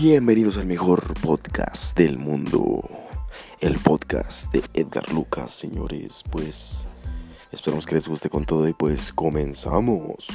Bienvenidos al mejor podcast del mundo. El podcast de Edgar Lucas, señores. Pues esperamos que les guste con todo y pues comenzamos.